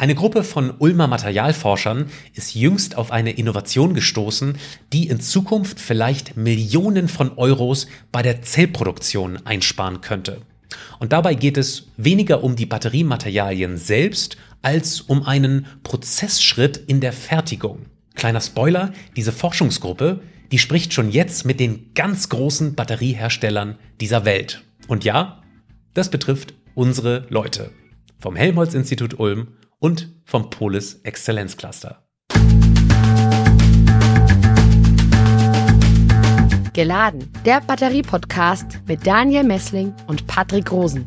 Eine Gruppe von Ulmer Materialforschern ist jüngst auf eine Innovation gestoßen, die in Zukunft vielleicht Millionen von Euros bei der Zellproduktion einsparen könnte. Und dabei geht es weniger um die Batteriematerialien selbst als um einen Prozessschritt in der Fertigung. Kleiner Spoiler, diese Forschungsgruppe, die spricht schon jetzt mit den ganz großen Batterieherstellern dieser Welt. Und ja, das betrifft unsere Leute vom Helmholtz-Institut Ulm und vom Polis Exzellenzcluster. Geladen, der Batterie-Podcast mit Daniel Messling und Patrick Rosen.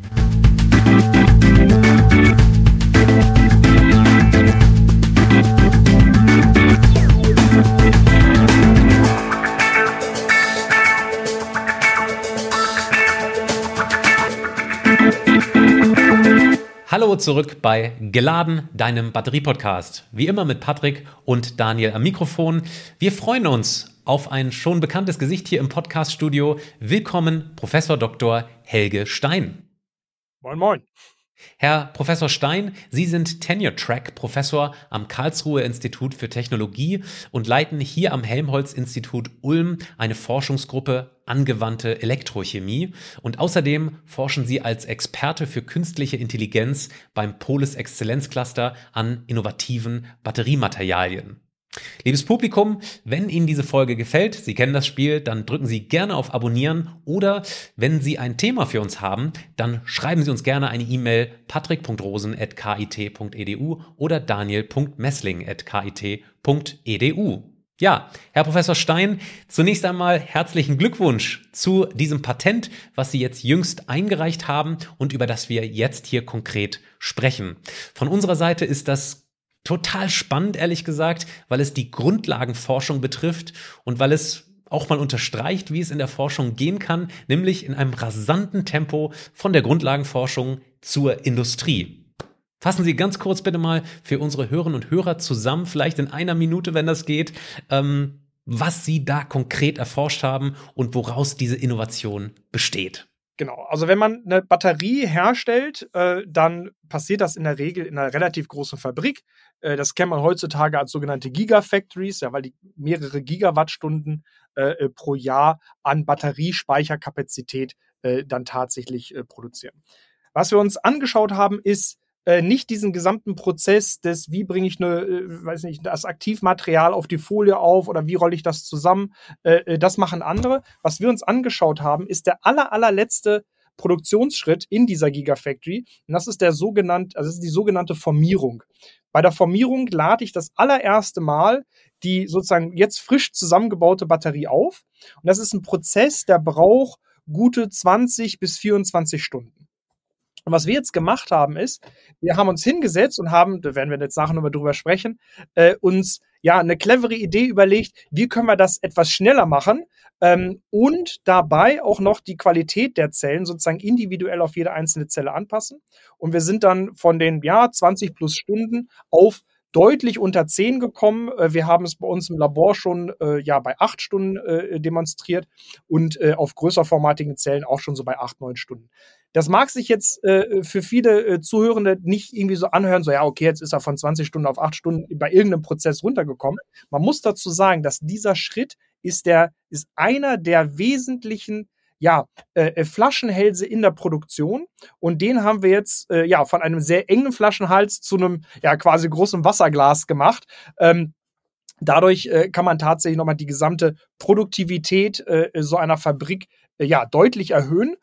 Hallo zurück bei Geladen, deinem Batterie-Podcast. Wie immer mit Patrick und Daniel am Mikrofon. Wir freuen uns auf ein schon bekanntes Gesicht hier im Podcast-Studio. Willkommen, Professor Dr. Helge Stein. Moin, moin. Herr Professor Stein, Sie sind Tenure-Track-Professor am Karlsruhe Institut für Technologie und leiten hier am Helmholtz-Institut Ulm eine Forschungsgruppe angewandte Elektrochemie. Und außerdem forschen Sie als Experte für künstliche Intelligenz beim Polis Exzellenzcluster an innovativen Batteriematerialien. Liebes Publikum, wenn Ihnen diese Folge gefällt, Sie kennen das Spiel, dann drücken Sie gerne auf Abonnieren oder wenn Sie ein Thema für uns haben, dann schreiben Sie uns gerne eine E-Mail patrick.rosen.kit.edu oder daniel.messling.kit.edu. Ja, Herr Professor Stein, zunächst einmal herzlichen Glückwunsch zu diesem Patent, was Sie jetzt jüngst eingereicht haben und über das wir jetzt hier konkret sprechen. Von unserer Seite ist das total spannend, ehrlich gesagt, weil es die Grundlagenforschung betrifft und weil es auch mal unterstreicht, wie es in der Forschung gehen kann, nämlich in einem rasanten Tempo von der Grundlagenforschung zur Industrie. Fassen Sie ganz kurz bitte mal für unsere Hörerinnen und Hörer zusammen, vielleicht in einer Minute, wenn das geht, ähm, was Sie da konkret erforscht haben und woraus diese Innovation besteht. Genau, also wenn man eine Batterie herstellt, äh, dann passiert das in der Regel in einer relativ großen Fabrik. Äh, das kennt man heutzutage als sogenannte Gigafactories, ja, weil die mehrere Gigawattstunden äh, äh pro Jahr an Batteriespeicherkapazität äh, dann tatsächlich äh, produzieren. Was wir uns angeschaut haben, ist äh, nicht diesen gesamten Prozess des, wie bringe ich eine, äh, weiß nicht, das Aktivmaterial auf die Folie auf oder wie rolle ich das zusammen. Äh, das machen andere. Was wir uns angeschaut haben, ist der aller, allerletzte Produktionsschritt in dieser Gigafactory. Und das ist der sogenannte, also das ist die sogenannte Formierung. Bei der Formierung lade ich das allererste Mal die sozusagen jetzt frisch zusammengebaute Batterie auf. Und das ist ein Prozess, der braucht gute 20 bis 24 Stunden. Und was wir jetzt gemacht haben, ist, wir haben uns hingesetzt und haben, da werden wir jetzt nachher nochmal drüber sprechen, äh, uns ja eine clevere Idee überlegt, wie können wir das etwas schneller machen ähm, und dabei auch noch die Qualität der Zellen sozusagen individuell auf jede einzelne Zelle anpassen. Und wir sind dann von den ja 20 plus Stunden auf deutlich unter 10 gekommen. Äh, wir haben es bei uns im Labor schon äh, ja bei 8 Stunden äh, demonstriert und äh, auf größerformatigen Zellen auch schon so bei 8, 9 Stunden. Das mag sich jetzt äh, für viele äh, Zuhörende nicht irgendwie so anhören, so ja, okay, jetzt ist er von 20 Stunden auf 8 Stunden bei irgendeinem Prozess runtergekommen. Man muss dazu sagen, dass dieser Schritt ist der, ist einer der wesentlichen ja, äh, äh, Flaschenhälse in der Produktion. Und den haben wir jetzt äh, ja von einem sehr engen Flaschenhals zu einem ja quasi großen Wasserglas gemacht. Ähm, dadurch äh, kann man tatsächlich nochmal die gesamte Produktivität äh, so einer Fabrik äh, ja deutlich erhöhen.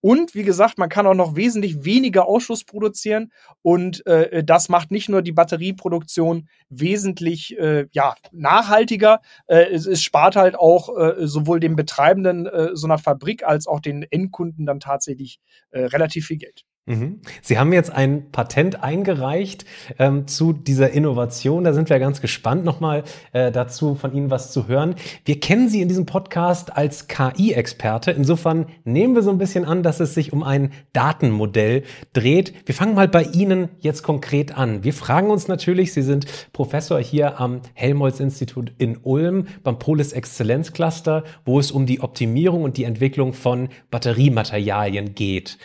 Und wie gesagt, man kann auch noch wesentlich weniger Ausschuss produzieren. Und äh, das macht nicht nur die Batterieproduktion wesentlich äh, ja, nachhaltiger, äh, es, es spart halt auch äh, sowohl dem Betreibenden äh, so einer Fabrik als auch den Endkunden dann tatsächlich äh, relativ viel Geld. Mhm. Sie haben jetzt ein Patent eingereicht ähm, zu dieser Innovation. Da sind wir ganz gespannt, nochmal äh, dazu von Ihnen was zu hören. Wir kennen Sie in diesem Podcast als KI-Experte. Insofern nehmen wir so ein bisschen an, dass es sich um ein Datenmodell dreht. Wir fangen mal bei Ihnen jetzt konkret an. Wir fragen uns natürlich, Sie sind Professor hier am Helmholtz-Institut in Ulm beim Polis Exzellenz Cluster, wo es um die Optimierung und die Entwicklung von Batteriematerialien geht.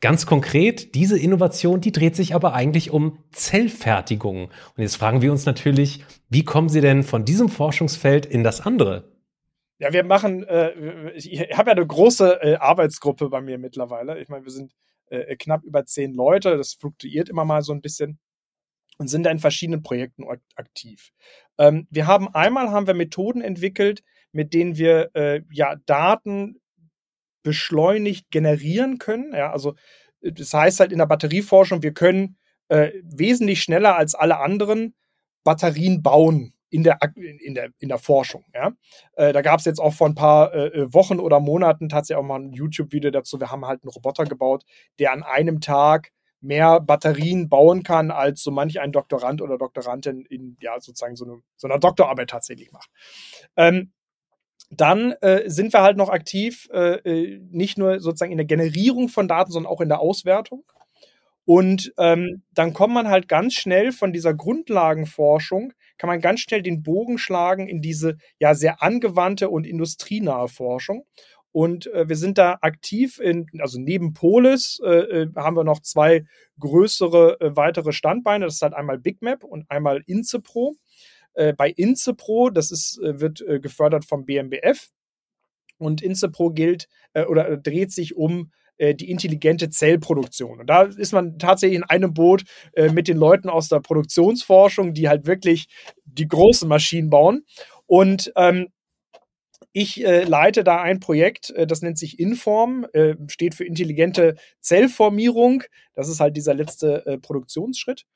Ganz konkret, diese Innovation, die dreht sich aber eigentlich um Zellfertigung. Und jetzt fragen wir uns natürlich, wie kommen Sie denn von diesem Forschungsfeld in das andere? Ja, wir machen, äh, ich habe ja eine große äh, Arbeitsgruppe bei mir mittlerweile. Ich meine, wir sind äh, knapp über zehn Leute, das fluktuiert immer mal so ein bisschen und sind da in verschiedenen Projekten aktiv. Ähm, wir haben einmal haben wir Methoden entwickelt, mit denen wir äh, ja Daten beschleunigt generieren können. Ja, also das heißt halt in der Batterieforschung, wir können äh, wesentlich schneller als alle anderen Batterien bauen in der, in der, in der Forschung. Ja? Äh, da gab es jetzt auch vor ein paar äh, äh, Wochen oder Monaten tatsächlich auch mal ein YouTube-Video dazu. Wir haben halt einen Roboter gebaut, der an einem Tag mehr Batterien bauen kann, als so manch ein Doktorand oder Doktorandin in ja sozusagen so, eine, so einer Doktorarbeit tatsächlich macht. Ähm, dann äh, sind wir halt noch aktiv, äh, äh, nicht nur sozusagen in der Generierung von Daten, sondern auch in der Auswertung. Und ähm, dann kommt man halt ganz schnell von dieser Grundlagenforschung, kann man ganz schnell den Bogen schlagen in diese ja sehr angewandte und industrienahe Forschung. Und äh, wir sind da aktiv in, also neben Polis äh, äh haben wir noch zwei größere äh, weitere Standbeine. Das ist halt einmal BigMap und einmal Incepro. Äh, bei Incepro, das ist, äh, wird äh, gefördert vom BMBF. Und Incepro gilt äh, oder dreht sich um die intelligente Zellproduktion. Und da ist man tatsächlich in einem Boot äh, mit den Leuten aus der Produktionsforschung, die halt wirklich die großen Maschinen bauen. Und ähm, ich äh, leite da ein Projekt, äh, das nennt sich Inform, steht für intelligente Zellformierung. Das ist halt dieser letzte Produktionsschritt.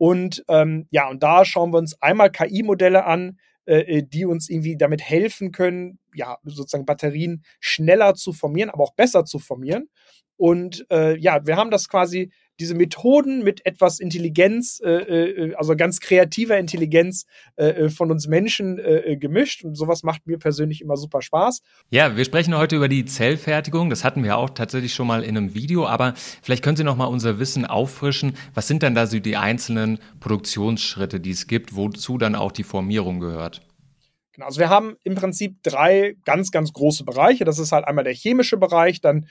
Und ähm, ja, und da schauen wir uns einmal KI-Modelle an, äh, äh, die uns irgendwie damit helfen können, ja, sozusagen Batterien schneller zu formieren, aber auch besser zu formieren. Und äh, ja, wir haben das quasi diese Methoden mit etwas Intelligenz, äh, äh, also ganz kreativer Intelligenz äh, äh von uns Menschen äh, äh, gemischt. Und sowas macht mir persönlich immer super Spaß. Ja, wir sprechen heute über die Zellfertigung. Das hatten wir auch tatsächlich schon mal in einem Video. Aber vielleicht können Sie noch mal unser Wissen auffrischen. Was sind dann da so die einzelnen Produktionsschritte, die es gibt, wozu dann auch die Formierung gehört? Genau, also wir haben im Prinzip drei ganz, ganz große Bereiche. Das ist halt einmal der chemische Bereich, dann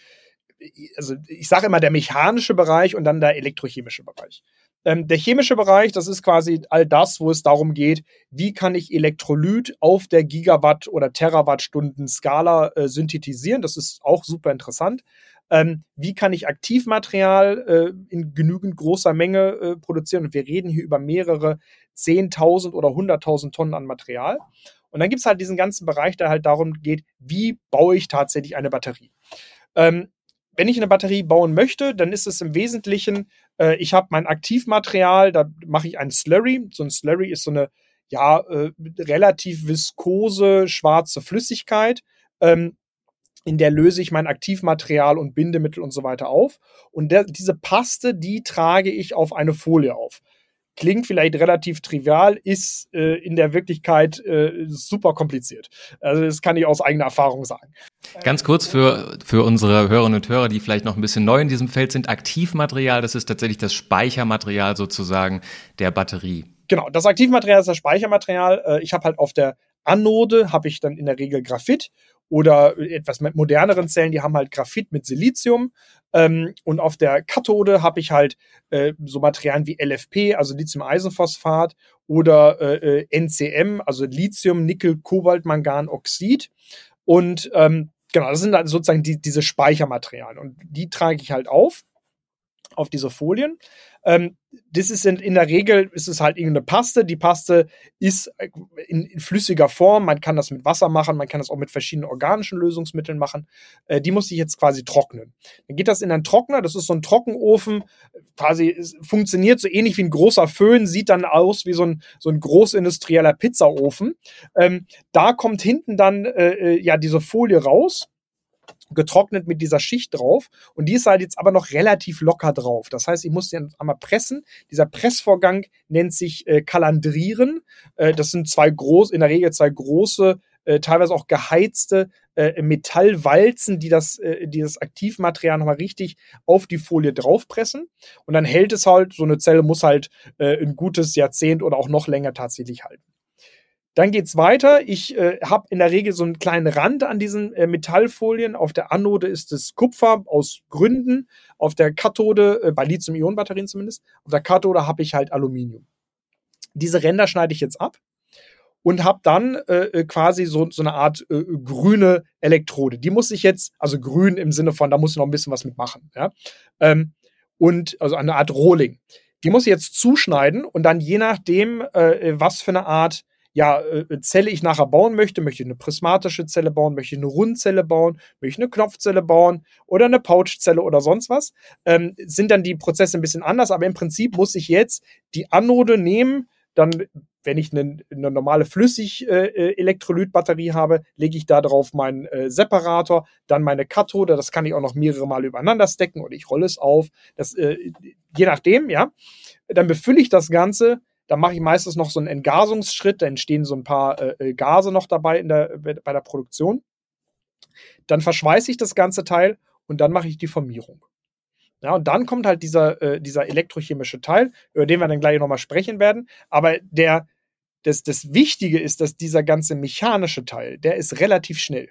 also ich sage immer der mechanische Bereich und dann der elektrochemische Bereich. Ähm, der chemische Bereich, das ist quasi all das, wo es darum geht, wie kann ich Elektrolyt auf der Gigawatt- oder Terawattstunden-Skala äh, synthetisieren. Das ist auch super interessant. Ähm, wie kann ich Aktivmaterial äh, in genügend großer Menge äh, produzieren? Und wir reden hier über mehrere 10.000 oder 100.000 Tonnen an Material. Und dann gibt es halt diesen ganzen Bereich, der halt darum geht, wie baue ich tatsächlich eine Batterie. Ähm, wenn ich eine Batterie bauen möchte, dann ist es im Wesentlichen, äh, ich habe mein Aktivmaterial, da mache ich ein Slurry. So ein Slurry ist so eine ja äh, relativ viskose schwarze Flüssigkeit. Ähm, in der löse ich mein Aktivmaterial und Bindemittel und so weiter auf. Und der, diese Paste, die trage ich auf eine Folie auf klingt vielleicht relativ trivial, ist äh, in der Wirklichkeit äh, super kompliziert. Also das kann ich aus eigener Erfahrung sagen. Ganz kurz für, für unsere Hörerinnen und Hörer, die vielleicht noch ein bisschen neu in diesem Feld sind, Aktivmaterial, das ist tatsächlich das Speichermaterial sozusagen der Batterie. Genau, das Aktivmaterial ist das Speichermaterial. Äh, ich habe halt auf der Anode habe ich dann in der Regel Graphit oder etwas mit moderneren Zellen, die haben halt Graphit mit Silizium. Ähm, und auf der Kathode habe ich halt äh, so Materialien wie LFP, also Lithium-Eisenphosphat oder äh, NCM, also Lithium, Nickel, Kobalt, Mangan, Oxid. Und ähm, genau, das sind dann sozusagen die, diese Speichermaterialien. Und die trage ich halt auf, auf diese Folien. Ähm, das ist in, der Regel ist es halt irgendeine Paste. Die Paste ist äh, in, in, flüssiger Form. Man kann das mit Wasser machen, man kann das auch mit verschiedenen organischen Lösungsmitteln machen. Äh, die muss ich jetzt quasi trocknen. Dann geht das in einen Trockner. Das ist so ein Trockenofen. Quasi funktioniert so ähnlich wie ein großer Föhn, sieht dann aus wie so ein, so ein großindustrieller Pizzaofen. Ähm, da kommt hinten dann äh, äh ja diese Folie raus getrocknet mit dieser Schicht drauf. Und die ist halt jetzt aber noch relativ locker drauf. Das heißt, ich muss die einmal pressen. Dieser Pressvorgang nennt sich äh, Kalandrieren. Äh, das sind zwei groß, in der Regel zwei große, äh, teilweise auch geheizte äh, Metallwalzen, die das, äh, die das Aktivmaterial nochmal richtig auf die Folie draufpressen. Und dann hält es halt, so eine Zelle muss halt äh, ein gutes Jahrzehnt oder auch noch länger tatsächlich halten. Dann geht's weiter. Ich äh, habe in der Regel so einen kleinen Rand an diesen äh, Metallfolien. Auf der Anode ist es Kupfer aus Gründen. Auf der Kathode, äh, bei Lithium-Ionen-Batterien zumindest, auf der Kathode habe ich halt Aluminium. Diese Ränder schneide ich jetzt ab und habe dann äh, äh, quasi so, so eine Art äh, grüne Elektrode. Die muss ich jetzt, also grün im Sinne von, da muss ich noch ein bisschen was mitmachen. Ja? Ähm, und also eine Art Rohling. Die muss ich jetzt zuschneiden und dann je nachdem, äh, was für eine Art ja, äh, Zelle ich nachher bauen möchte, möchte ich eine prismatische Zelle bauen, möchte ich eine Rundzelle bauen, möchte ich eine Knopfzelle bauen oder eine Pouchzelle oder sonst was, ähm, sind dann die Prozesse ein bisschen anders, aber im Prinzip muss ich jetzt die Anode nehmen, dann, wenn ich eine, eine normale Flüssig-Elektrolytbatterie äh, äh habe, lege ich da drauf meinen äh, Separator, dann meine Kathode, das kann ich auch noch mehrere Mal übereinander stecken oder ich rolle es auf, das, äh, je nachdem, ja. Dann befülle ich das Ganze da mache ich meistens noch so einen Entgasungsschritt, da entstehen so ein paar äh, äh Gase noch dabei der, bei der Produktion. Dann verschweiße ich das ganze Teil und dann mache ich die Formierung. Ja, und dann kommt halt dieser, äh, dieser elektrochemische Teil, über den wir dann gleich nochmal sprechen werden. Aber der, das, das Wichtige ist, dass dieser ganze mechanische Teil, der ist relativ schnell.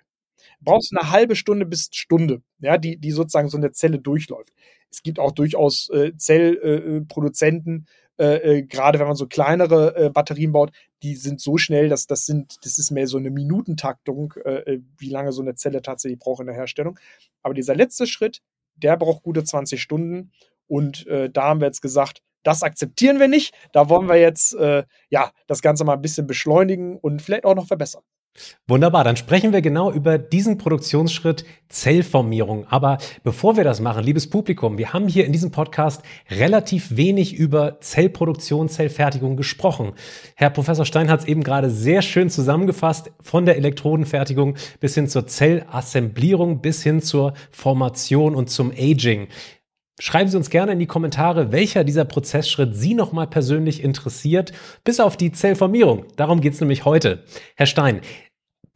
Brauchst eine halbe Stunde bis Stunde, ja, die, die sozusagen so eine Zelle durchläuft. Es gibt auch durchaus äh, Zellproduzenten, äh, äh, gerade wenn man so kleinere äh, Batterien baut, die sind so schnell, dass das sind, das ist mehr so eine Minutentaktung, äh, äh, wie lange so eine Zelle tatsächlich braucht in der Herstellung. Aber dieser letzte Schritt, der braucht gute 20 Stunden. Und da haben wir jetzt gesagt, das akzeptieren wir nicht. Da wollen wir jetzt ja das Ganze mal ein bisschen beschleunigen und vielleicht auch noch verbessern. Wunderbar, dann sprechen wir genau über diesen Produktionsschritt Zellformierung. Aber bevor wir das machen, liebes Publikum, wir haben hier in diesem Podcast relativ wenig über Zellproduktion, Zellfertigung gesprochen. Herr Professor Stein hat es eben gerade sehr schön zusammengefasst, von der Elektrodenfertigung bis hin zur Zellassemblierung, bis hin zur Formation und zum Aging. Schreiben Sie uns gerne in die Kommentare, welcher dieser Prozessschritt Sie nochmal persönlich interessiert, bis auf die Zellformierung. Darum geht es nämlich heute. Herr Stein,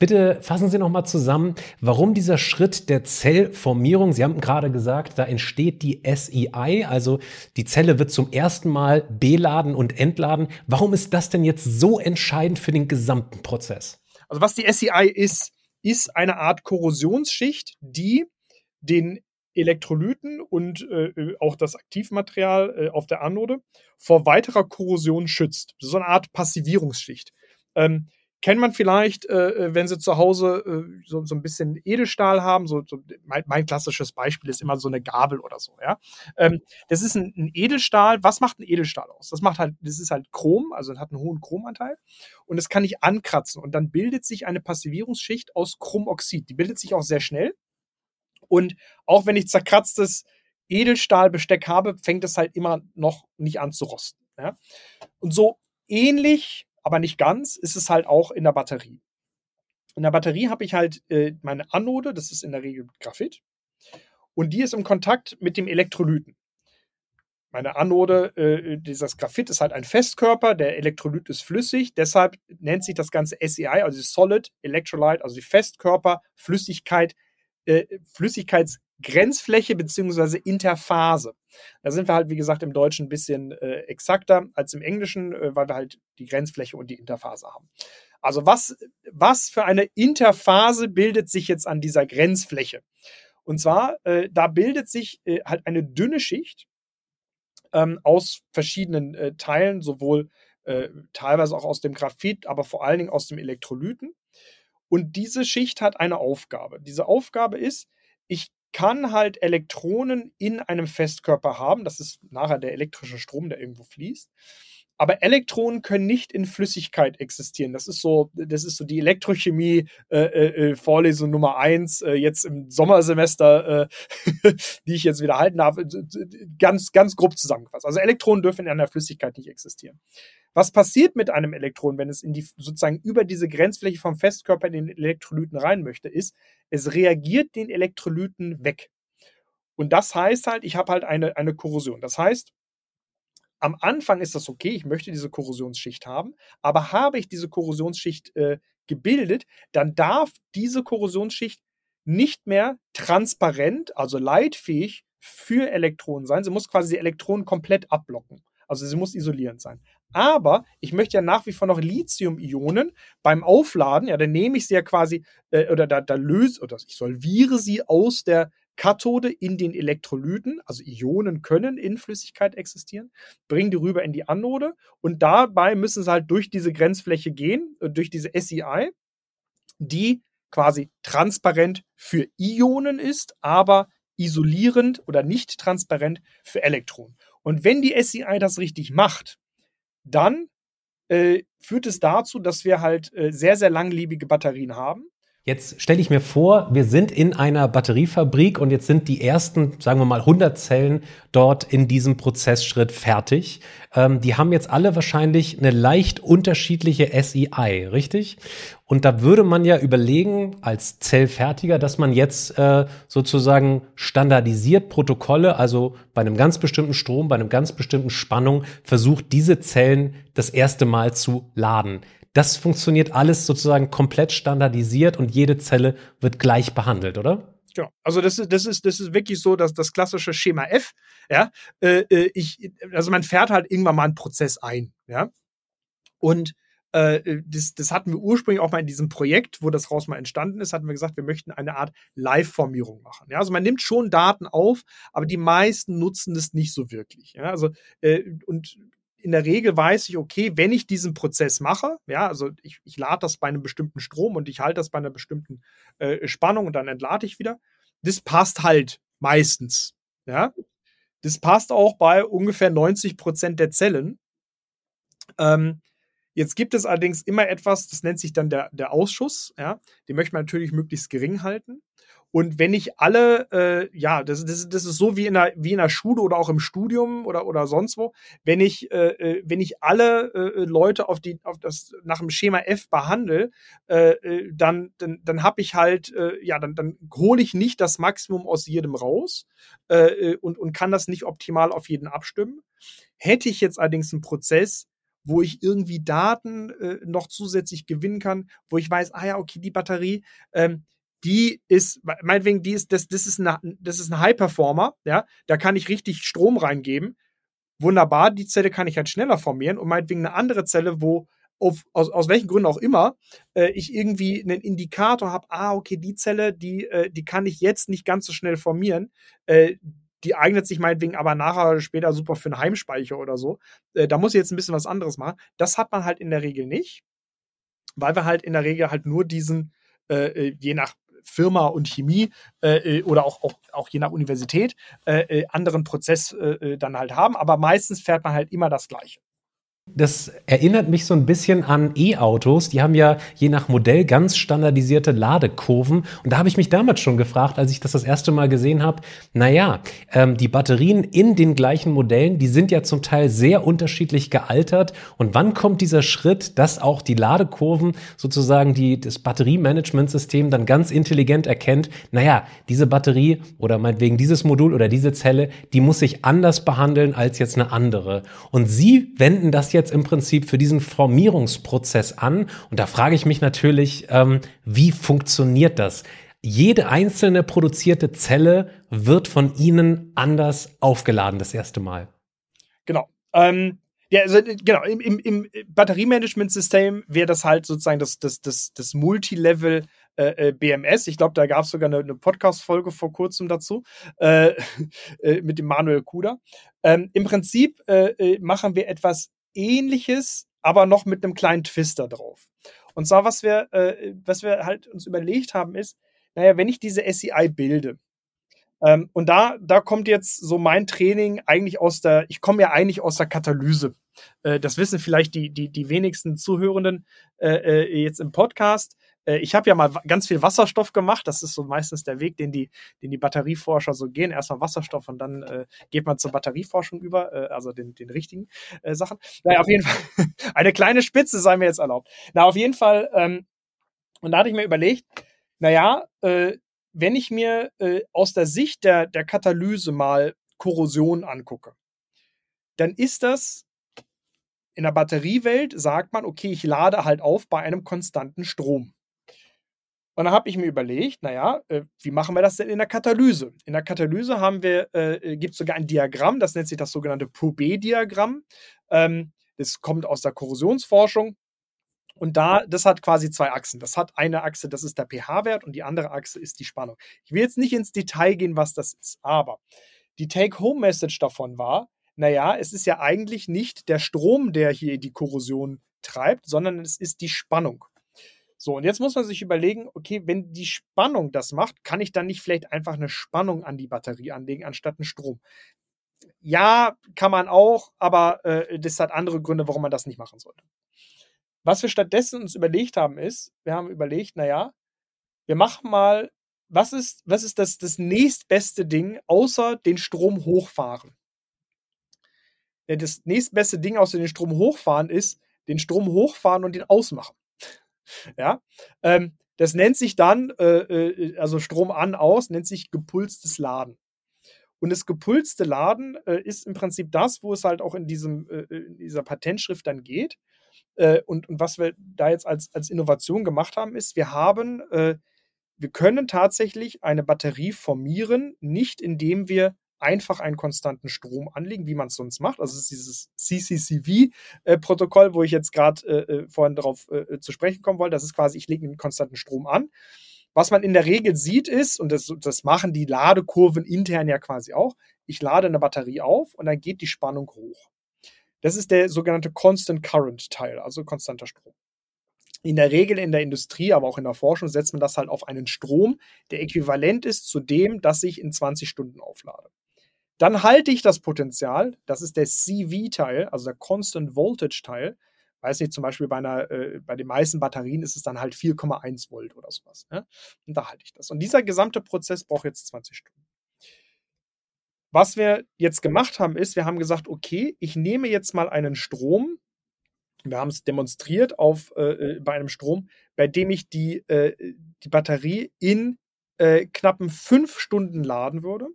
Bitte fassen Sie nochmal zusammen, warum dieser Schritt der Zellformierung, Sie haben gerade gesagt, da entsteht die SEI, also die Zelle wird zum ersten Mal beladen und entladen. Warum ist das denn jetzt so entscheidend für den gesamten Prozess? Also was die SEI ist, ist eine Art Korrosionsschicht, die den Elektrolyten und äh, auch das Aktivmaterial äh, auf der Anode vor weiterer Korrosion schützt. So eine Art Passivierungsschicht. Ähm, kennt man vielleicht, äh, äh, wenn sie zu Hause äh, so, so ein bisschen Edelstahl haben. So, so mein, mein, klassisches Beispiel ist immer so eine Gabel oder so. Ja, ähm, das ist ein, ein, Edelstahl. Was macht ein Edelstahl aus? Das macht halt, das ist halt Chrom, also hat einen hohen Chromanteil und das kann ich ankratzen und dann bildet sich eine Passivierungsschicht aus Chromoxid. Die bildet sich auch sehr schnell und auch wenn ich zerkratztes Edelstahlbesteck habe, fängt es halt immer noch nicht an zu rosten. Ja? Und so ähnlich aber nicht ganz, ist es halt auch in der Batterie. In der Batterie habe ich halt äh, meine Anode, das ist in der Regel Graphit, und die ist im Kontakt mit dem Elektrolyten. Meine Anode, äh, dieses Graphit ist halt ein Festkörper, der Elektrolyt ist flüssig, deshalb nennt sich das Ganze SEI, also Solid Electrolyte, also die Festkörper, Flüssigkeit, äh, Flüssigkeits Grenzfläche beziehungsweise Interphase. Da sind wir halt, wie gesagt, im Deutschen ein bisschen äh, exakter als im Englischen, äh, weil wir halt die Grenzfläche und die Interphase haben. Also was, was für eine Interphase bildet sich jetzt an dieser Grenzfläche? Und zwar, äh, da bildet sich äh, halt eine dünne Schicht ähm, aus verschiedenen äh, Teilen, sowohl äh, teilweise auch aus dem Graphit, aber vor allen Dingen aus dem Elektrolyten. Und diese Schicht hat eine Aufgabe. Diese Aufgabe ist, ich kann halt Elektronen in einem Festkörper haben. Das ist nachher der elektrische Strom, der irgendwo fließt. Aber Elektronen können nicht in Flüssigkeit existieren. Das ist so, das ist so die Elektrochemie äh, äh, äh Vorlesung Nummer eins äh, jetzt im Sommersemester, äh, die ich jetzt wieder halten darf. Ganz, ganz grob zusammengefasst. Also Elektronen dürfen in einer Flüssigkeit nicht existieren. Was passiert mit einem Elektron, wenn es in die sozusagen über diese Grenzfläche vom Festkörper in den Elektrolyten rein möchte, ist, es reagiert den Elektrolyten weg. Und das heißt halt, ich habe halt eine, eine Korrosion. Das heißt, am Anfang ist das okay, ich möchte diese Korrosionsschicht haben, aber habe ich diese Korrosionsschicht äh, gebildet, dann darf diese Korrosionsschicht nicht mehr transparent, also leitfähig für Elektronen sein. Sie muss quasi die Elektronen komplett abblocken. Also sie muss isolierend sein. Aber ich möchte ja nach wie vor noch Lithium-Ionen beim Aufladen, ja, dann nehme ich sie ja quasi, äh, oder da, da löse, oder ich solviere sie aus der Kathode in den Elektrolyten, also Ionen können in Flüssigkeit existieren, bringen die rüber in die Anode und dabei müssen sie halt durch diese Grenzfläche gehen, äh, durch diese SEI, die quasi transparent für Ionen ist, aber isolierend oder nicht transparent für Elektronen. Und wenn die SEI das richtig macht, dann äh, führt es dazu, dass wir halt äh, sehr, sehr langlebige Batterien haben. Jetzt stelle ich mir vor, wir sind in einer Batteriefabrik und jetzt sind die ersten, sagen wir mal, 100 Zellen dort in diesem Prozessschritt fertig. Ähm, die haben jetzt alle wahrscheinlich eine leicht unterschiedliche SEI, richtig? Und da würde man ja überlegen, als Zellfertiger, dass man jetzt äh, sozusagen standardisiert Protokolle, also bei einem ganz bestimmten Strom, bei einem ganz bestimmten Spannung, versucht, diese Zellen das erste Mal zu laden. Das funktioniert alles sozusagen komplett standardisiert und jede Zelle wird gleich behandelt, oder? Genau. Also das ist, das ist, das ist wirklich so, dass das klassische Schema F, ja, äh, äh, ich, also man fährt halt irgendwann mal einen Prozess ein, ja. Und äh, das, das hatten wir ursprünglich auch mal in diesem Projekt, wo das raus mal entstanden ist, hatten wir gesagt, wir möchten eine Art Live-Formierung machen. Ja, also man nimmt schon Daten auf, aber die meisten nutzen das nicht so wirklich. Ja, also äh, und in der Regel weiß ich, okay, wenn ich diesen Prozess mache, ja, also ich, ich lade das bei einem bestimmten Strom und ich halte das bei einer bestimmten äh, Spannung und dann entlade ich wieder. Das passt halt meistens, ja. Das passt auch bei ungefähr 90 Prozent der Zellen. Ähm, jetzt gibt es allerdings immer etwas, das nennt sich dann der, der Ausschuss, ja. Den möchte man natürlich möglichst gering halten. Und wenn ich alle, äh, ja, das, das, das ist so wie in, der, wie in der Schule oder auch im Studium oder, oder sonst wo, wenn ich, äh, äh wenn ich alle äh, Leute auf die, auf das, nach dem Schema F behandle, äh, äh, dann, dann, dann habe ich halt, äh, ja, dann, dann hole ich nicht das Maximum aus jedem raus äh, und, und kann das nicht optimal auf jeden abstimmen. Hätte ich jetzt allerdings einen Prozess, wo ich irgendwie Daten äh, noch zusätzlich gewinnen kann, wo ich weiß, ah ja, okay, die Batterie, ähm, die ist, meinetwegen, die ist, das, das ist ein, das ist ein High-Performer, ja, da kann ich richtig Strom reingeben. Wunderbar, die Zelle kann ich halt schneller formieren und meinetwegen eine andere Zelle, wo auf, aus, aus welchen Gründen auch immer, äh, ich irgendwie einen Indikator habe, ah, okay, die Zelle, die, äh, die kann ich jetzt nicht ganz so schnell formieren. Äh, die eignet sich meinetwegen aber nachher oder später super für einen Heimspeicher oder so. Äh, da muss ich jetzt ein bisschen was anderes machen. Das hat man halt in der Regel nicht, weil wir halt in der Regel halt nur diesen, äh, äh je nach Firma und Chemie äh, äh, oder auch, auch, auch je nach Universität äh, äh anderen Prozess äh, dann halt haben. Aber meistens fährt man halt immer das Gleiche. Das erinnert mich so ein bisschen an E-Autos. Die haben ja je nach Modell ganz standardisierte Ladekurven. Und da habe ich mich damals schon gefragt, als ich das das erste Mal gesehen habe, naja, ähm, die Batterien in den gleichen Modellen, die sind ja zum Teil sehr unterschiedlich gealtert. Und wann kommt dieser Schritt, dass auch die Ladekurven sozusagen die, das Batteriemanagementsystem dann ganz intelligent erkennt, naja, diese Batterie oder meinetwegen dieses Modul oder diese Zelle, die muss sich anders behandeln als jetzt eine andere. Und sie wenden das jetzt im Prinzip für diesen Formierungsprozess an. Und da frage ich mich natürlich, ähm, wie funktioniert das? Jede einzelne produzierte Zelle wird von Ihnen anders aufgeladen das erste Mal. Genau. Ähm, ja, also, genau, im, im, im Batteriemanagementsystem wäre das halt sozusagen das, das, das, das Multilevel äh, äh BMS. Ich glaube, da gab es sogar eine, eine Podcast-Folge vor kurzem dazu äh, äh, mit dem Manuel Kuder. Ähm, Im Prinzip machen wir etwas ähnliches, aber noch mit einem kleinen Twister drauf. Und zwar, was wir, äh, was wir halt uns überlegt haben, ist, naja, wenn ich diese SEI bilde, ähm, und da, da kommt jetzt so mein Training eigentlich aus der, ich komme ja eigentlich aus der Katalyse. Äh, das wissen vielleicht die, die, die wenigsten Zuhörenden äh, äh jetzt im Podcast. Äh, ich habe ja mal ganz viel Wasserstoff gemacht. Das ist so meistens der Weg, den die, den die Batterieforscher so gehen. Erstmal Wasserstoff und dann äh, geht man zur Batterieforschung über, äh, also den, den richtigen äh, Sachen. Naja, auf jeden Fall, eine kleine Spitze sei mir jetzt erlaubt. Na, auf jeden Fall, ähm, und da hatte ich mir überlegt, naja, äh, wenn ich mir äh, aus der Sicht der, der Katalyse mal Korrosion angucke, dann ist das in der Batteriewelt, sagt man, okay, ich lade halt auf bei einem konstanten Strom. Und dann habe ich mir überlegt, naja, äh, wie machen wir das denn in der Katalyse? In der Katalyse haben wir, äh, äh gibt es sogar ein Diagramm, das nennt sich das sogenannte Pourbet-Diagramm. Ähm, das kommt aus der Korrosionsforschung. Und da, das hat quasi zwei Achsen. Das hat eine Achse, das ist der pH-Wert und die andere Achse ist die Spannung. Ich will jetzt nicht ins Detail gehen, was das ist, aber die Take-Home-Message davon war, naja, es ist ja eigentlich nicht der Strom, der hier die Korrosion treibt, sondern es ist die Spannung. So, und jetzt muss man sich überlegen, okay, wenn die Spannung das macht, kann ich dann nicht vielleicht einfach eine Spannung an die Batterie anlegen, anstatt einen Strom? Ja, kann man auch, aber äh, das hat andere Gründe, warum man das nicht machen sollte. Was wir stattdessen uns überlegt haben, ist, wir haben überlegt, naja, wir machen mal, was ist, was ist das, das nächstbeste Ding, außer den Strom hochfahren? Das nächstbeste Ding außer den Strom hochfahren ist, den Strom hochfahren und den ausmachen. Ja, ähm, das nennt sich dann, äh, äh, also Strom an, aus, nennt sich gepulstes Laden. Und das gepulste Laden äh, ist im Prinzip das, wo es halt auch in, diesem, äh, äh, in dieser Patentschrift dann geht. Äh, und, und was wir da jetzt als, als Innovation gemacht haben, ist, wir haben, wir können tatsächlich eine Batterie formieren, nicht indem wir einfach einen konstanten Strom anlegen, wie man es sonst macht. Also es ist dieses CCCV-Protokoll, äh, wo ich jetzt gerade äh, äh, vorhin darauf äh, zu sprechen kommen wollte. Das ist quasi, ich lege einen konstanten Strom an. Was man in der Regel sieht ist, und das, das machen die Ladekurven intern ja quasi auch, ich lade eine Batterie auf und dann geht die Spannung hoch. Das ist der sogenannte Constant Current Teil, also konstanter Strom. In der Regel in der Industrie, aber auch in der Forschung setzt man das halt auf einen Strom, der äquivalent ist zu dem, das ich in 20 Stunden auflade. Dann halte ich das Potenzial, das ist der CV-Teil, also der Constant Voltage-Teil. Weiß nicht, zum Beispiel bei, einer, äh, bei den meisten Batterien ist es dann halt 4,1 Volt oder sowas. Ne? Und da halte ich das. Und dieser gesamte Prozess braucht jetzt 20 Stunden. Was wir jetzt gemacht haben, ist, wir haben gesagt, okay, ich nehme jetzt mal einen Strom, wir haben es demonstriert auf, äh, äh, bei einem Strom, bei dem ich die, äh, die Batterie in äh, knappen fünf Stunden laden würde.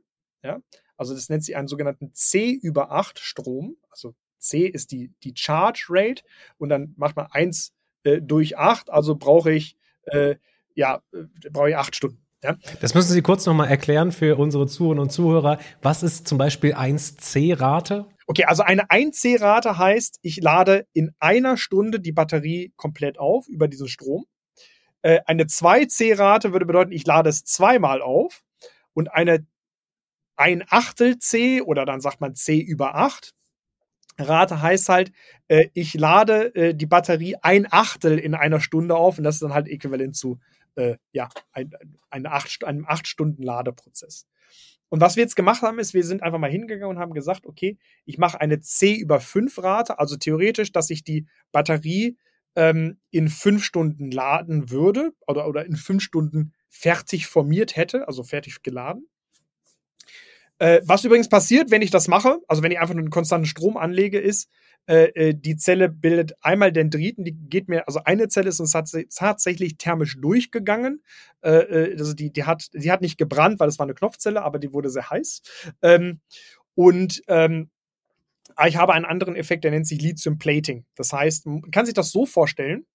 Ja? Also das nennt sich einen sogenannten C über 8 Strom. Also C ist die, die Charge Rate und dann macht man 1 äh, durch 8, also brauche ich, äh, ja, äh, brauche ich 8 Stunden. Ja? Das müssen Sie kurz nochmal erklären für unsere Zuhörer und Zuhörer. Was ist zum Beispiel 1C-Rate? Okay, also eine 1C-Rate heißt, ich lade in einer Stunde die Batterie komplett auf über diesen Strom. Äh, eine 2C-Rate würde bedeuten, ich lade es zweimal auf. Und eine ein Achtel C oder dann sagt man C über 8. Rate heißt halt, äh, ich lade äh, die Batterie ein Achtel in einer Stunde auf und das ist dann halt äquivalent zu äh, ja, ein, ein acht, einem 8-Stunden-Ladeprozess. Und was wir jetzt gemacht haben, ist, wir sind einfach mal hingegangen und haben gesagt, okay, ich mache eine C über 5 Rate, also theoretisch, dass ich die Batterie ähm, in 5 Stunden laden würde oder, oder in 5 Stunden fertig formiert hätte, also fertig geladen. Äh, was übrigens passiert, wenn ich das mache, also wenn ich einfach nur einen konstanten Strom anlege, ist, äh, äh die Zelle bildet einmal Dendriten, die geht mir, also eine Zelle ist uns tatsächlich thermisch durchgegangen. Äh, äh, also die, die, hat, die hat nicht gebrannt, weil es war eine Knopfzelle, aber die wurde sehr heiß. Ähm, und ähm, ich habe einen anderen Effekt, der nennt sich Lithium Plating. Das heißt, man kann sich das so vorstellen,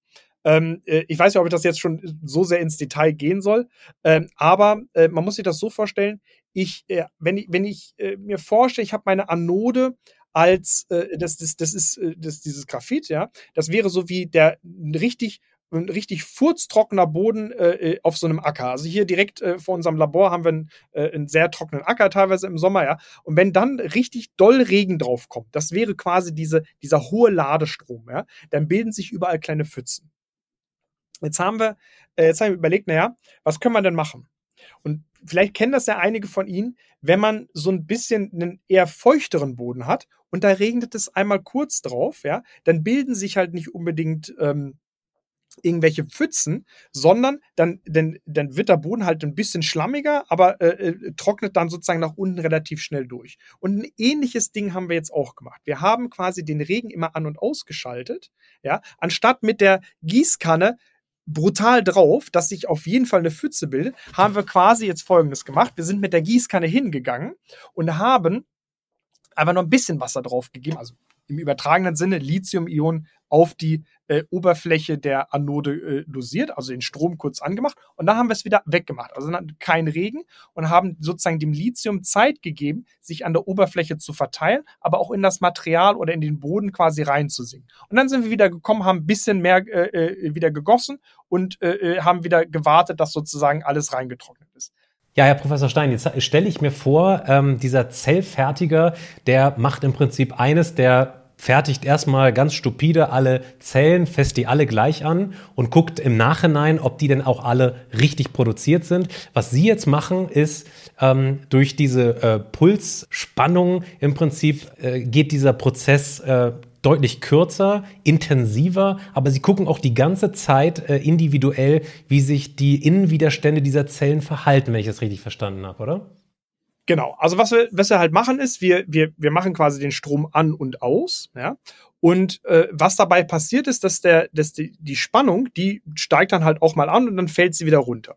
ähm, äh, ich weiß nicht, ob ich das jetzt schon so sehr ins Detail gehen soll, ähm, aber äh, man muss sich das so vorstellen, ich, äh, wenn ich, wenn ich äh, mir vorstelle, ich habe meine Anode als, äh, das, das, das ist äh, das, dieses Graphit, ja, das wäre so wie der richtig ein richtig furztrockener Boden äh, auf so einem Acker. Also hier direkt äh, vor unserem Labor haben wir einen, äh, einen, sehr trockenen Acker, teilweise im Sommer, ja. Und wenn dann richtig doll Regen drauf kommt, das wäre quasi diese, dieser hohe Ladestrom, ja, dann bilden sich überall kleine Pfützen. Jetzt haben wir, äh, jetzt haben wir überlegt, naja, was können wir denn machen? Und vielleicht kennen das ja einige von Ihnen, wenn man so ein bisschen einen eher feuchteren Boden hat und da regnet es einmal kurz drauf, ja, dann bilden sich halt nicht unbedingt ähm, irgendwelche Pfützen, sondern dann, dann, dann wird der Boden halt ein bisschen schlammiger, aber äh, äh, trocknet dann sozusagen nach unten relativ schnell durch. Und ein ähnliches Ding haben wir jetzt auch gemacht. Wir haben quasi den Regen immer an und ausgeschaltet, ja, anstatt mit der Gießkanne brutal drauf, dass sich auf jeden Fall eine Pfütze bildet, haben wir quasi jetzt Folgendes gemacht. Wir sind mit der Gießkanne hingegangen und haben einfach noch ein bisschen Wasser drauf gegeben, also im übertragenen Sinne Lithium-Ionen auf die äh, Oberfläche der Anode äh, dosiert, also den Strom kurz angemacht und dann haben wir es wieder weggemacht. Also dann kein Regen und haben sozusagen dem Lithium Zeit gegeben, sich an der Oberfläche zu verteilen, aber auch in das Material oder in den Boden quasi reinzusinken. Und dann sind wir wieder gekommen, haben ein bisschen mehr äh, äh wieder gegossen und äh, äh, haben wieder gewartet, dass sozusagen alles reingetrocknet ist. Ja, Herr Professor Stein, jetzt stelle ich mir vor, ähm, dieser Zellfertiger, der macht im Prinzip eines, der fertigt erstmal ganz stupide alle Zellen, fest die alle gleich an und guckt im Nachhinein, ob die denn auch alle richtig produziert sind. Was Sie jetzt machen, ist, ähm, durch diese äh, Pulsspannung im Prinzip äh, geht dieser Prozess äh, deutlich kürzer, intensiver, aber sie gucken auch die ganze Zeit äh, individuell, wie sich die Innenwiderstände dieser Zellen verhalten, wenn ich das richtig verstanden habe, oder? Genau. Also was wir, was wir halt machen ist, wir, wir, wir machen quasi den Strom an und aus, ja. Und äh, was dabei passiert ist, dass der, dass die, die Spannung, die steigt dann halt auch mal an und dann fällt sie wieder runter.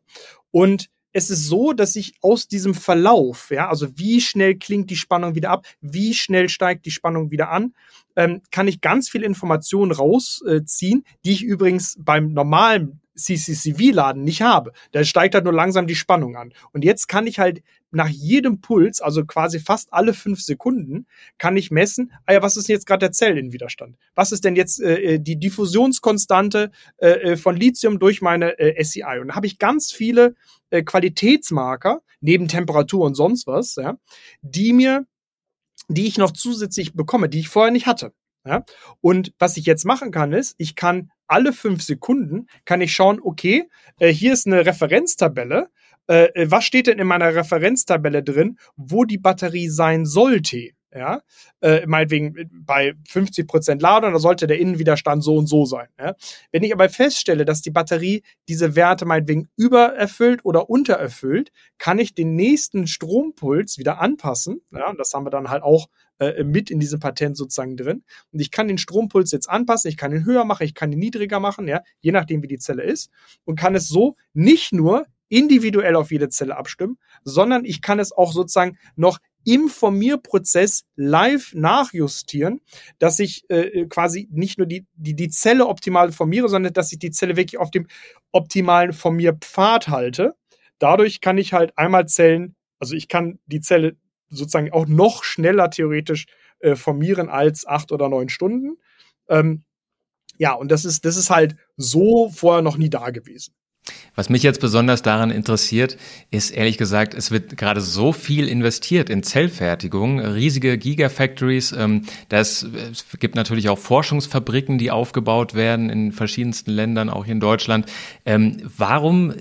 Und es ist so, dass ich aus diesem Verlauf, ja, also wie schnell klingt die Spannung wieder ab, wie schnell steigt die Spannung wieder an, ähm, kann ich ganz viel Informationen rausziehen, äh, die ich übrigens beim normalen CCCV-Laden nicht habe. Da steigt halt nur langsam die Spannung an. Und jetzt kann ich halt nach jedem Puls, also quasi fast alle fünf Sekunden, kann ich messen, ah ja, was ist denn jetzt gerade der Zellenwiderstand? Was ist denn jetzt äh, äh die Diffusionskonstante äh, äh, von Lithium durch meine äh, SCI? Und da habe ich ganz viele äh, Qualitätsmarker, neben Temperatur und sonst was, ja, die mir, die ich noch zusätzlich bekomme, die ich vorher nicht hatte. Ja? Und was ich jetzt machen kann, ist, ich kann alle fünf Sekunden kann ich schauen, okay, äh, hier ist eine Referenztabelle. Äh, äh, was steht denn in meiner Referenztabelle drin, wo die Batterie sein sollte? Ja, äh, meinetwegen äh, bei 50% Ladung, da sollte der Innenwiderstand so und so sein. Ja? Wenn ich aber feststelle, dass die Batterie diese Werte meinetwegen übererfüllt oder untererfüllt, kann ich den nächsten Strompuls wieder anpassen. Ja, und das haben wir dann halt auch äh, mit in diesem Patent sozusagen drin. Und ich kann den Strompuls jetzt anpassen, ich kann ihn höher machen, ich kann ihn niedriger machen, ja, je nachdem, wie die Zelle ist. Und kann es so nicht nur individuell auf jede Zelle abstimmen, sondern ich kann es auch sozusagen noch im Formierprozess live nachjustieren, dass ich äh, quasi nicht nur die, die, die Zelle optimal formiere, sondern dass ich die Zelle wirklich auf dem optimalen Formierpfad halte. Dadurch kann ich halt einmal Zellen, also ich kann die Zelle sozusagen auch noch schneller theoretisch äh, formieren als acht oder neun Stunden. Ähm, ja, und das ist, das ist halt so vorher noch nie da gewesen. Was mich jetzt besonders daran interessiert, ist ehrlich gesagt, es wird gerade so viel investiert in Zellfertigung, riesige Gigafactories. Ähm, das, es gibt natürlich auch Forschungsfabriken, die aufgebaut werden in verschiedensten Ländern, auch hier in Deutschland. Ähm, warum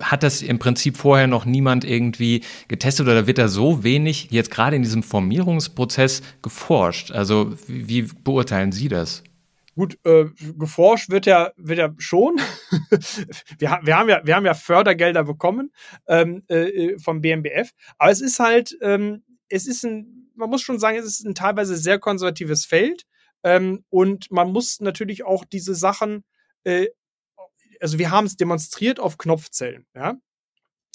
hat das im Prinzip vorher noch niemand irgendwie getestet oder wird da so wenig jetzt gerade in diesem Formierungsprozess geforscht? Also wie beurteilen Sie das? Gut, äh, geforscht wird ja, wird ja schon. wir, wir, haben ja, wir haben ja Fördergelder bekommen ähm, äh, vom BMBF. Aber es ist halt, ähm, es ist ein, man muss schon sagen, es ist ein teilweise sehr konservatives Feld. Ähm, und man muss natürlich auch diese Sachen äh, also wir haben es demonstriert auf Knopfzellen, ja.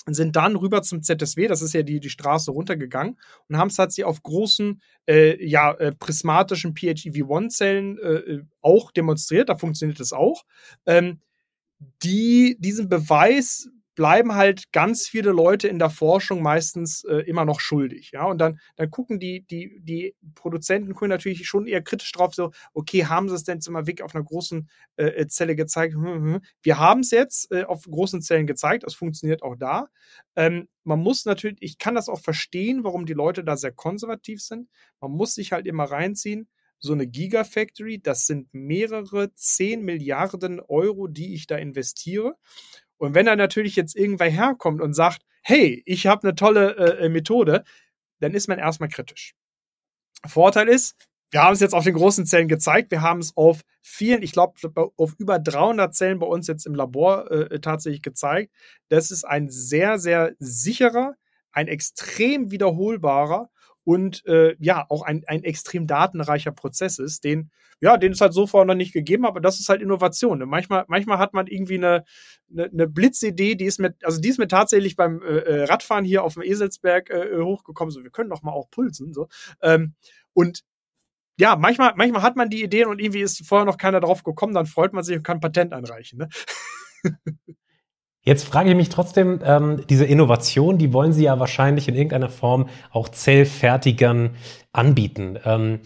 Sind dann rüber zum ZSW, das ist ja die, die Straße runtergegangen, und haben es tatsächlich auf großen, äh, ja, äh, prismatischen PHEV1-Zellen äh, äh, auch demonstriert, da funktioniert es auch. Ähm, die diesen Beweis bleiben halt ganz viele Leute in der Forschung meistens äh, immer noch schuldig. Ja, und dann, dann gucken die, die, die Produzenten gucken natürlich schon eher kritisch drauf, so, okay, haben sie es denn jetzt immer wirklich auf einer großen äh, äh Zelle gezeigt? Hm, hm, hm. Wir haben es jetzt äh, auf großen Zellen gezeigt, es funktioniert auch da. Ähm, man muss natürlich, ich kann das auch verstehen, warum die Leute da sehr konservativ sind. Man muss sich halt immer reinziehen so eine Gigafactory, das sind mehrere 10 Milliarden Euro, die ich da investiere. Und wenn da natürlich jetzt irgendwer herkommt und sagt, hey, ich habe eine tolle äh, äh, Methode, dann ist man erstmal kritisch. Vorteil ist, wir haben es jetzt auf den großen Zellen gezeigt. Wir haben es auf vielen, ich glaube, auf über 300 Zellen bei uns jetzt im Labor äh, tatsächlich gezeigt. Das ist ein sehr, sehr sicherer, ein extrem wiederholbarer und äh, ja, auch ein, ein extrem datenreicher Prozess ist, den, ja, den es halt so vorher noch nicht gegeben aber das ist halt Innovation. Ne? Manchmal, manchmal hat man irgendwie eine, eine, eine Blitzidee, die ist mit, also die ist mir tatsächlich beim äh, äh Radfahren hier auf dem Eselsberg äh, hochgekommen, so, wir können doch mal auch pulsen, so. Ähm, und ja, manchmal, manchmal hat man die Ideen und irgendwie ist vorher noch keiner drauf gekommen, dann freut man sich und kann Patent einreichen. Ne? Jetzt frage ich mich trotzdem, ähm, diese Innovation, die wollen Sie ja wahrscheinlich in irgendeiner Form auch Zellfertigern anbieten. Ähm,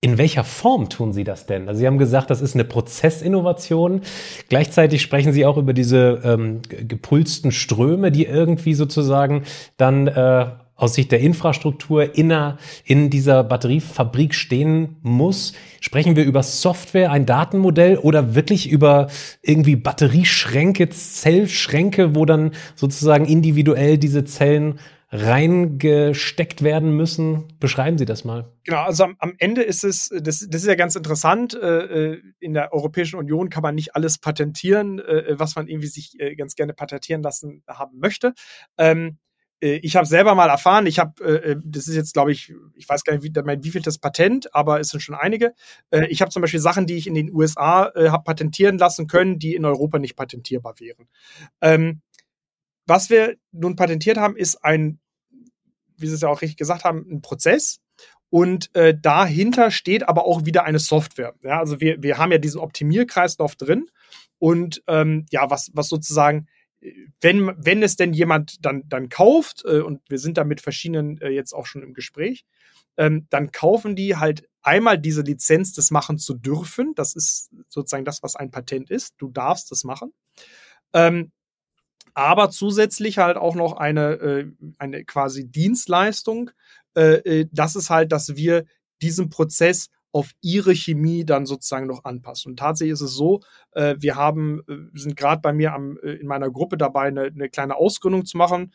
in welcher Form tun Sie das denn? Also Sie haben gesagt, das ist eine Prozessinnovation. Gleichzeitig sprechen Sie auch über diese ähm, gepulsten Ströme, die irgendwie sozusagen dann äh, aus Sicht der Infrastruktur inner, in dieser Batteriefabrik stehen muss. Sprechen wir über Software, ein Datenmodell oder wirklich über irgendwie Batterieschränke, Zellschränke, wo dann sozusagen individuell diese Zellen reingesteckt werden müssen. Beschreiben Sie das mal. Genau, also am, am Ende ist es, das, das, ist ja ganz interessant, äh, äh, in der Europäischen Union kann man nicht alles patentieren, äh, was man irgendwie sich äh, ganz gerne patentieren lassen haben möchte. Ähm, äh, ich habe selber mal erfahren, ich habe, äh, das ist jetzt, glaube ich, ich weiß gar nicht, wie, wie viel das Patent, aber es sind schon einige. Äh, ich habe zum Beispiel Sachen, die ich in den USA äh, habe patentieren lassen können, die in Europa nicht patentierbar wären. Ähm, was wir nun patentiert haben, ist ein, wie Sie es ja auch richtig gesagt haben, ein Prozess. Und äh, dahinter steht aber auch wieder eine Software. Ja, also wir, wir haben ja diesen Optimierkreislauf drin. Und ähm, ja, was, was sozusagen, wenn, wenn es denn jemand dann, dann kauft, äh, und wir sind da mit verschiedenen äh, jetzt auch schon im Gespräch, ähm, dann kaufen die halt einmal diese Lizenz, das machen zu dürfen. Das ist sozusagen das, was ein Patent ist. Du darfst das machen. Ähm, aber zusätzlich halt auch noch eine, äh, eine quasi Dienstleistung. Äh, äh, das ist halt, dass wir diesen Prozess auf ihre Chemie dann sozusagen noch anpassen. Und tatsächlich ist es so, äh, wir haben, äh, sind gerade bei mir am, äh, in meiner Gruppe dabei, eine, eine kleine Ausgründung zu machen.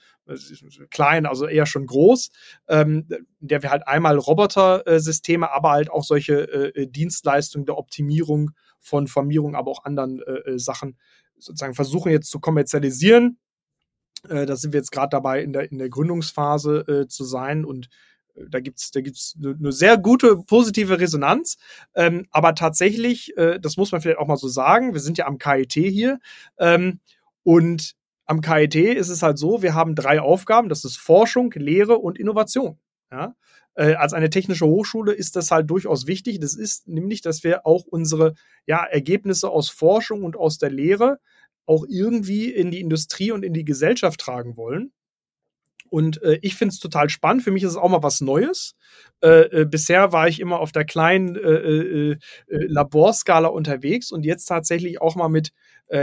Klein, also eher schon groß, ähm, in der wir halt einmal Roboter-Systeme, aber halt auch solche Dienstleistungen der Optimierung von Formierung, aber auch anderen Sachen sozusagen versuchen jetzt zu kommerzialisieren. Äh, da sind wir jetzt gerade dabei, in der, in der Gründungsphase äh, zu sein und äh, da gibt's da gibt's eine ne sehr gute positive Resonanz. Ähm, aber tatsächlich, äh, das muss man vielleicht auch mal so sagen, wir sind ja am KIT hier ähm, und am KIT ist es halt so, wir haben drei Aufgaben, das ist Forschung, Lehre und Innovation. Ja? Äh, als eine technische Hochschule ist das halt durchaus wichtig. Das ist nämlich, dass wir auch unsere ja, Ergebnisse aus Forschung und aus der Lehre auch irgendwie in die Industrie und in die Gesellschaft tragen wollen. Und äh, ich finde es total spannend. Für mich ist es auch mal was Neues. Äh, äh, bisher war ich immer auf der kleinen äh, äh, äh, Laborskala unterwegs und jetzt tatsächlich auch mal mit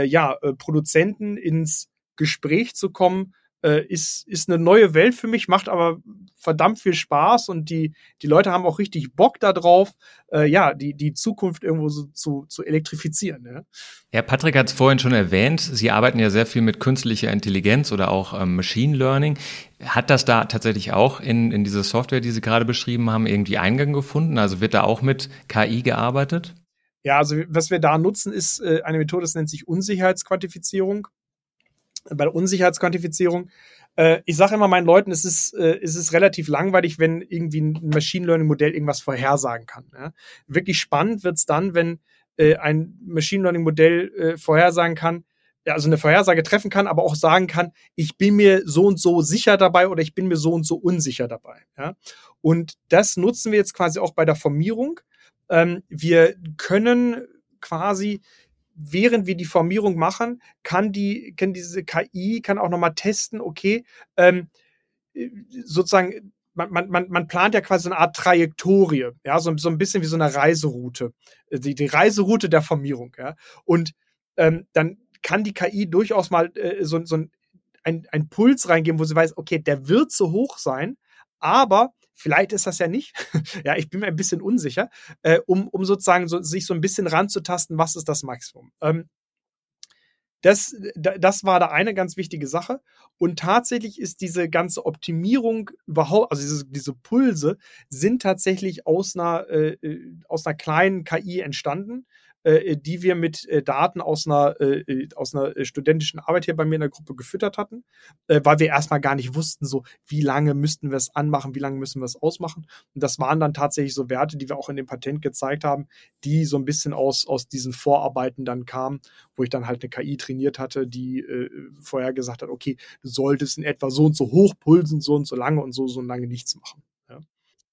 ja, Produzenten ins Gespräch zu kommen, äh, ist, ist eine neue Welt für mich, macht aber verdammt viel Spaß und die, die Leute haben auch richtig Bock darauf, äh, ja, die, die Zukunft irgendwo so zu, zu elektrifizieren. Ja, ja Patrick hat es vorhin schon erwähnt, Sie arbeiten ja sehr viel mit künstlicher Intelligenz oder auch ähm, Machine Learning. Hat das da tatsächlich auch in, in diese Software, die Sie gerade beschrieben haben, irgendwie Eingang gefunden? Also wird da auch mit KI gearbeitet? Ja, also was wir da nutzen, ist äh, eine Methode, das nennt sich Unsicherheitsquantifizierung bei der Unsicherheitsquantifizierung. Äh, ich sage immer meinen Leuten, es ist, äh, es ist relativ langweilig, wenn irgendwie ein Machine Learning Modell irgendwas vorhersagen kann. Ja? Wirklich spannend wird's dann, wenn äh, ein Machine Learning Modell äh, vorhersagen kann, also eine Vorhersage treffen kann, aber auch sagen kann, ich bin mir so und so sicher dabei oder ich bin mir so und so unsicher dabei. Ja? Und das nutzen wir jetzt quasi auch bei der Formierung. Ähm, wir können quasi während wir die Formierung machen, kann die, kann diese KI, kann auch nochmal testen, okay, ähm, sozusagen, man, man, man plant ja quasi so eine Art Trajektorie, ja, so, so ein bisschen wie so eine Reiseroute, äh, die, die Reiseroute der Formierung, ja. Und ähm, dann kann die KI durchaus mal äh, so, so ein, ein, ein Puls reingeben, wo sie weiß, okay, der wird so hoch sein, aber Vielleicht ist das ja nicht. ja, ich bin mir ein bisschen unsicher, äh, um, um sozusagen so, sich so ein bisschen ranzutasten, was ist das Maximum. Ähm, das, das war da eine ganz wichtige Sache. Und tatsächlich ist diese ganze Optimierung überhaupt, also diese, diese Pulse sind tatsächlich aus einer, äh, äh aus einer kleinen KI entstanden, äh, die wir mit äh, Daten aus einer, äh, aus einer studentischen Arbeit hier bei mir in der Gruppe gefüttert hatten, äh, weil wir erstmal gar nicht wussten, so wie lange müssten wir es anmachen, wie lange müssen wir es ausmachen. Und das waren dann tatsächlich so Werte, die wir auch in dem Patent gezeigt haben, die so ein bisschen aus, aus diesen Vorarbeiten dann kamen, wo ich dann halt eine KI trainiert hatte, die äh, vorher gesagt hat, okay, du solltest in etwa so und so hoch pulsen, so und so lange und so, so lange nichts machen.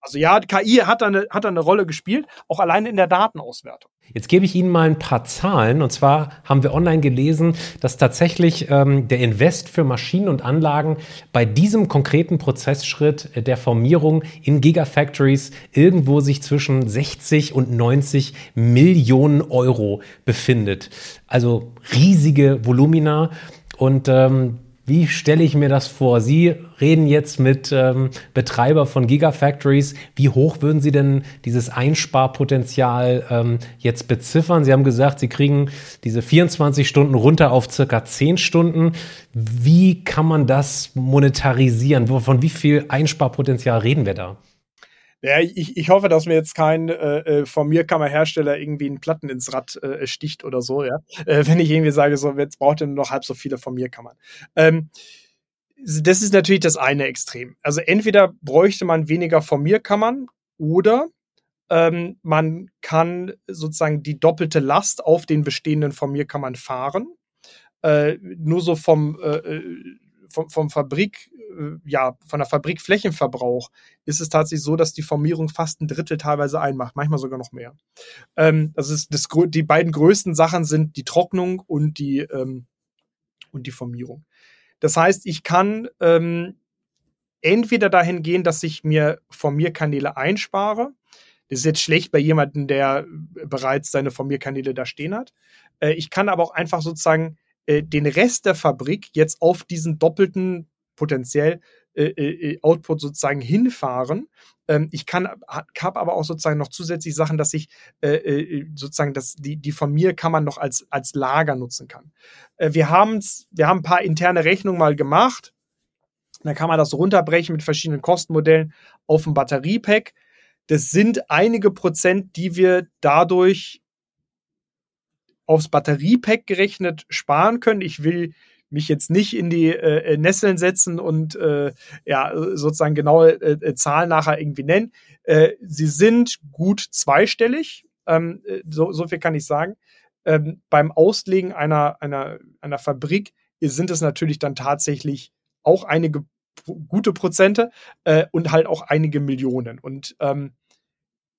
Also ja, KI hat da, eine, hat da eine Rolle gespielt, auch alleine in der Datenauswertung. Jetzt gebe ich Ihnen mal ein paar Zahlen. Und zwar haben wir online gelesen, dass tatsächlich ähm, der Invest für Maschinen und Anlagen bei diesem konkreten Prozessschritt der Formierung in Gigafactories irgendwo sich zwischen 60 und 90 Millionen Euro befindet. Also riesige Volumina. Und ähm, wie stelle ich mir das vor? Sie reden jetzt mit ähm, Betreiber von Gigafactories. Wie hoch würden Sie denn dieses Einsparpotenzial ähm, jetzt beziffern? Sie haben gesagt, Sie kriegen diese 24 Stunden runter auf circa 10 Stunden. Wie kann man das monetarisieren? Von wie viel Einsparpotenzial reden wir da? Ja, ich, ich hoffe, dass mir jetzt kein äh, äh von mir Kammerhersteller irgendwie einen Platten ins Rad äh, sticht oder so, ja. Äh, wenn ich irgendwie sage, so, jetzt braucht ihr nur noch halb so viele von mir Kammern. Ähm, das ist natürlich das eine Extrem. Also entweder bräuchte man weniger von mir Kammern oder ähm, man kann sozusagen die doppelte Last auf den bestehenden von mir Kammern fahren. Äh, nur so vom, äh, äh vom, vom Fabrik ja, von der Fabrikflächenverbrauch ist es tatsächlich so, dass die Formierung fast ein Drittel teilweise einmacht, manchmal sogar noch mehr. Ähm, das ist das, die beiden größten Sachen sind die Trocknung und die, ähm, und die Formierung. Das heißt, ich kann ähm, entweder dahin gehen, dass ich mir Formierkanäle einspare. Das ist jetzt schlecht bei jemandem, der bereits seine Formierkanäle da stehen hat. Äh, ich kann aber auch einfach sozusagen äh, den Rest der Fabrik jetzt auf diesen doppelten potenziell äh, äh, äh, Output sozusagen hinfahren. Ähm, ich kann, habe aber auch sozusagen noch zusätzlich Sachen, dass ich sozusagen, dass die, die von mir kann man noch als, als Lager nutzen kann. Wir, haben's, wir haben ein paar interne Rechnungen mal gemacht. Dann kann man das runterbrechen mit verschiedenen Kostenmodellen auf ein Batteriepack. Das sind einige Prozent, die wir dadurch aufs Batteriepack gerechnet sparen können. Ich will mich jetzt nicht in die äh, äh, Nesseln setzen und äh, ja sozusagen genaue äh, äh, Zahlen nachher irgendwie nennen. Äh, sie sind gut zweistellig, ähm, äh, so, so viel kann ich sagen. Ähm, beim Auslegen einer, einer, einer Fabrik sind es natürlich dann tatsächlich auch einige gute Prozente äh, und halt auch einige Millionen. Und ähm,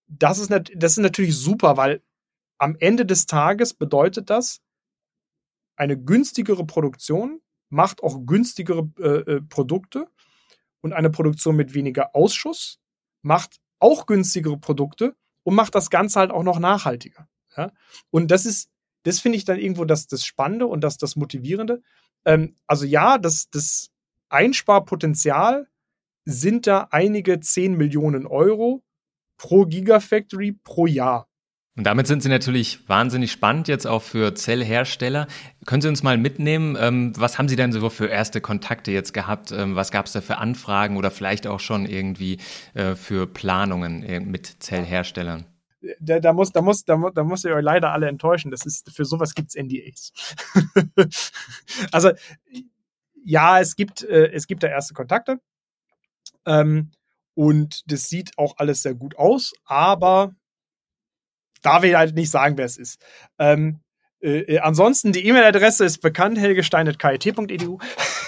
das, ist das ist natürlich super, weil am Ende des Tages bedeutet das, eine günstigere Produktion macht auch günstigere äh, äh, Produkte und eine Produktion mit weniger Ausschuss macht auch günstigere Produkte und macht das Ganze halt auch noch nachhaltiger. Ja? Und das ist, das finde ich dann irgendwo das, das Spannende und das, das Motivierende. Ähm, also ja, das, das Einsparpotenzial sind da einige 10 Millionen Euro pro Gigafactory pro Jahr. Und damit sind Sie natürlich wahnsinnig spannend jetzt auch für Zellhersteller. Können Sie uns mal mitnehmen, ähm, was haben Sie denn so für erste Kontakte jetzt gehabt? Ähm, was gab es da für Anfragen oder vielleicht auch schon irgendwie äh, für Planungen äh, mit Zellherstellern? Da, da, muss, da, muss, da, da muss ich euch leider alle enttäuschen. Das ist, für sowas gibt es NDAs. also, ja, es gibt, äh, es gibt da erste Kontakte. Ähm, und das sieht auch alles sehr gut aus, aber darf ich halt nicht sagen, wer es ist. Ähm, äh, äh ansonsten, die E-Mail-Adresse ist bekannt, helgestein.kit.edu.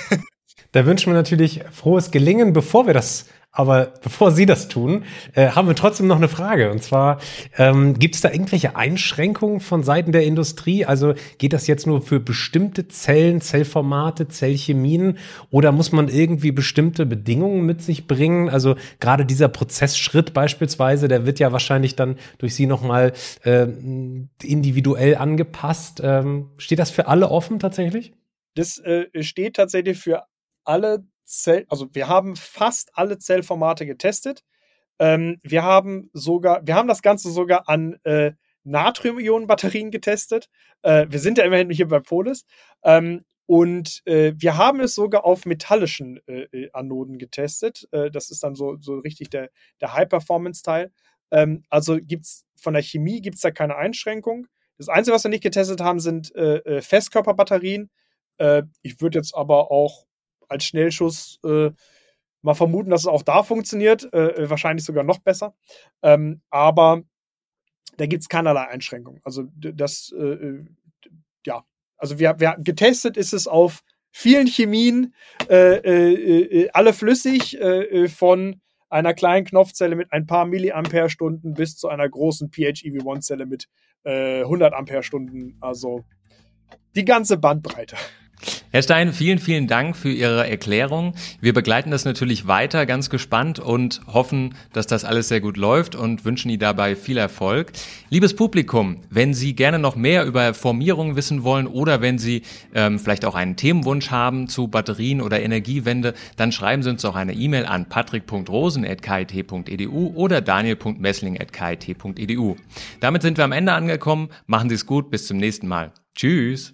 da wünschen wir natürlich frohes Gelingen, bevor wir das aber bevor Sie das tun, äh, haben wir trotzdem noch eine Frage. Und zwar, ähm, gibt es da irgendwelche Einschränkungen von Seiten der Industrie? Also geht das jetzt nur für bestimmte Zellen, Zellformate, Zellchemien oder muss man irgendwie bestimmte Bedingungen mit sich bringen? Also gerade dieser Prozessschritt beispielsweise, der wird ja wahrscheinlich dann durch Sie nochmal äh, individuell angepasst. Ähm, steht das für alle offen tatsächlich? Das äh, steht tatsächlich für alle Zell, also wir haben fast alle Zellformate getestet. Ähm, wir haben sogar, wir haben das Ganze sogar an äh, Natrium-Ionen-Batterien getestet. Äh, wir sind ja immerhin hier bei Polis. Ähm, und äh, wir haben es sogar auf metallischen äh, äh, Anoden getestet. Äh, das ist dann so, so richtig der, der High-Performance-Teil. Ähm, also gibt's von der Chemie gibt es da keine Einschränkung. Das Einzige, was wir nicht getestet haben, sind Festkörperbatterien. ich würde jetzt aber auch als Schnellschuss äh, mal vermuten, dass es auch da funktioniert. Äh, äh wahrscheinlich sogar noch besser. Ähm, aber da gibt es keinerlei Einschränkungen. Also das, äh, äh, ja, also wir, wir getestet ist es auf vielen Chemien, äh, alle flüssig, von einer kleinen Knopfzelle mit ein paar Milliampere-Stunden bis zu einer großen PHEV1-Zelle mit äh, 100 Ampere-Stunden. Also die ganze Bandbreite. Herr Stein, vielen, vielen Dank für Ihre Erklärung. Wir begleiten das natürlich weiter ganz gespannt und hoffen, dass das alles sehr gut läuft und wünschen Ihnen dabei viel Erfolg. Liebes Publikum, wenn Sie gerne noch mehr über Formierung wissen wollen oder wenn Sie ähm, vielleicht auch einen Themenwunsch haben zu Batterien oder Energiewende, dann schreiben Sie uns auch eine E-Mail an patrick.rosen.kit.edu oder daniel.messling.kit.edu. Damit sind wir am Ende angekommen. Machen Sie es gut. Bis zum nächsten Mal. Tschüss.